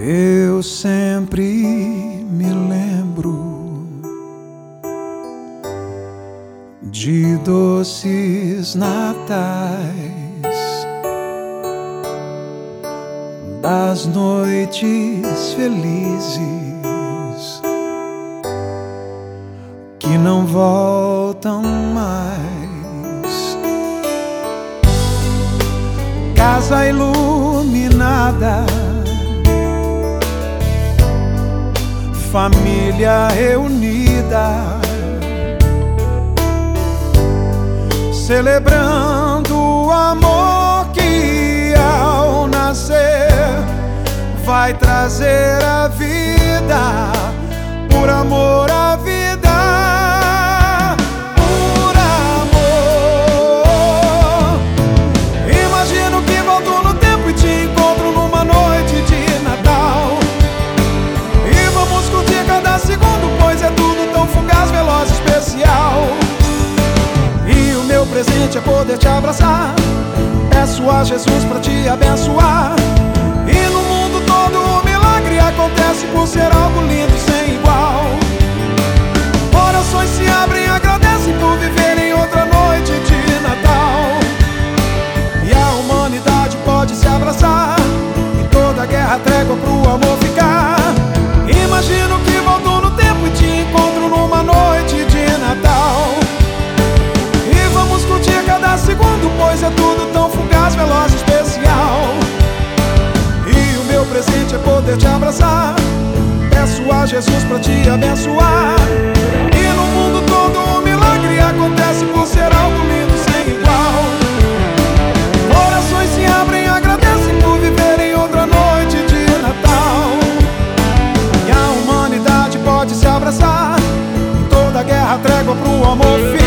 Eu sempre me lembro de doces natais, das noites felizes que não voltam mais. Casa iluminada família reunida celebrando o amor que ao nascer vai trazer a vida, por amor presente é poder te abraçar. Peço a Jesus para te abençoar. E no mundo todo o milagre acontece por ser algo lindo sem igual. Orações se abrem agradecem por viverem outra noite de Natal. E a humanidade pode se abraçar. E toda guerra trégua pro amor ficar. Imagino que Jesus para te abençoar. E no mundo todo um milagre acontece por ser algo lindo sem igual. Corações se abrem, agradecem por viverem outra noite de Natal. E a humanidade pode se abraçar. Em toda guerra, trégua pro amor.